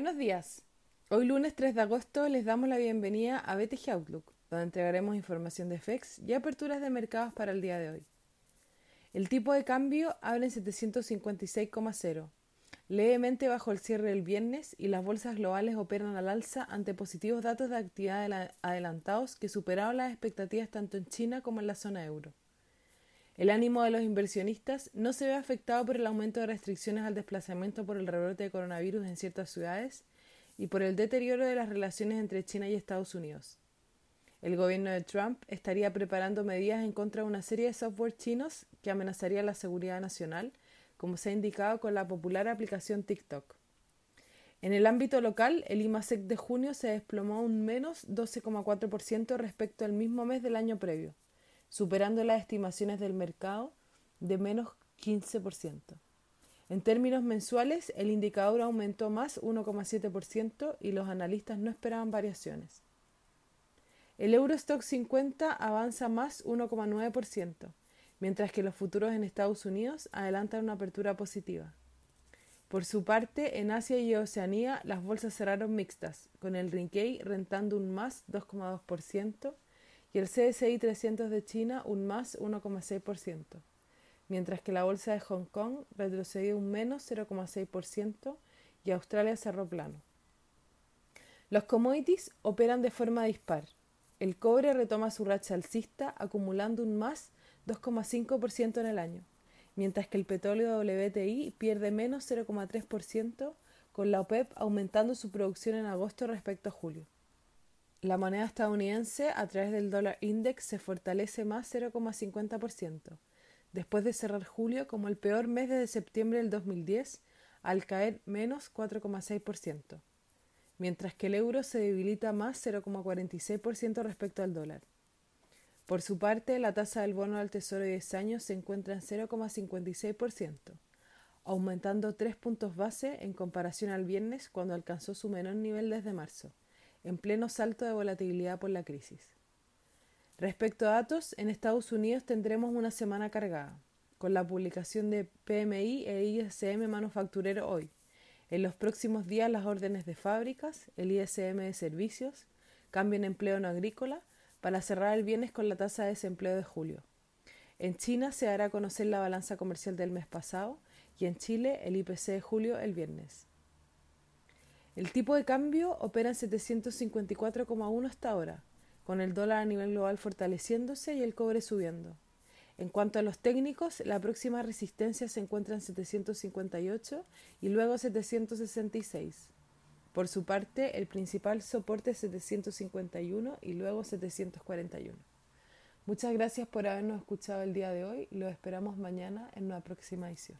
Buenos días. Hoy lunes 3 de agosto les damos la bienvenida a BTG Outlook, donde entregaremos información de FEX y aperturas de mercados para el día de hoy. El tipo de cambio abre en 756,0, levemente bajo el cierre del viernes y las bolsas globales operan al alza ante positivos datos de actividad adelantados que superaron las expectativas tanto en China como en la zona euro. El ánimo de los inversionistas no se ve afectado por el aumento de restricciones al desplazamiento por el rebrote de coronavirus en ciertas ciudades y por el deterioro de las relaciones entre China y Estados Unidos. El gobierno de Trump estaría preparando medidas en contra de una serie de software chinos que amenazaría la seguridad nacional, como se ha indicado con la popular aplicación TikTok. En el ámbito local, el IMASEC de junio se desplomó un menos 12,4% respecto al mismo mes del año previo superando las estimaciones del mercado de menos 15%. En términos mensuales, el indicador aumentó más 1,7% y los analistas no esperaban variaciones. El Eurostock 50 avanza más 1,9%, mientras que los futuros en Estados Unidos adelantan una apertura positiva. Por su parte, en Asia y Oceanía las bolsas cerraron mixtas, con el Nikkei rentando un más 2,2%, y el CSI 300 de China un más 1,6%, mientras que la bolsa de Hong Kong retrocedió un menos 0,6% y Australia cerró plano. Los commodities operan de forma dispar. El cobre retoma su racha alcista acumulando un más 2,5% en el año, mientras que el petróleo WTI pierde menos 0,3% con la OPEP aumentando su producción en agosto respecto a julio. La moneda estadounidense a través del dólar index se fortalece más 0,50%, después de cerrar julio como el peor mes desde septiembre del 2010, al caer menos 4,6%, mientras que el euro se debilita más 0,46% respecto al dólar. Por su parte, la tasa del bono al tesoro de 10 años se encuentra en 0,56%, aumentando 3 puntos base en comparación al viernes cuando alcanzó su menor nivel desde marzo en pleno salto de volatilidad por la crisis. Respecto a datos, en Estados Unidos tendremos una semana cargada, con la publicación de PMI e ISM manufacturero hoy. En los próximos días las órdenes de fábricas, el ISM de servicios, cambio en empleo no agrícola, para cerrar el viernes con la tasa de desempleo de julio. En China se hará conocer la balanza comercial del mes pasado y en Chile el IPC de julio el viernes. El tipo de cambio opera en 754,1 hasta ahora, con el dólar a nivel global fortaleciéndose y el cobre subiendo. En cuanto a los técnicos, la próxima resistencia se encuentra en 758 y luego 766. Por su parte, el principal soporte es 751 y luego 741. Muchas gracias por habernos escuchado el día de hoy. Lo esperamos mañana en una próxima edición.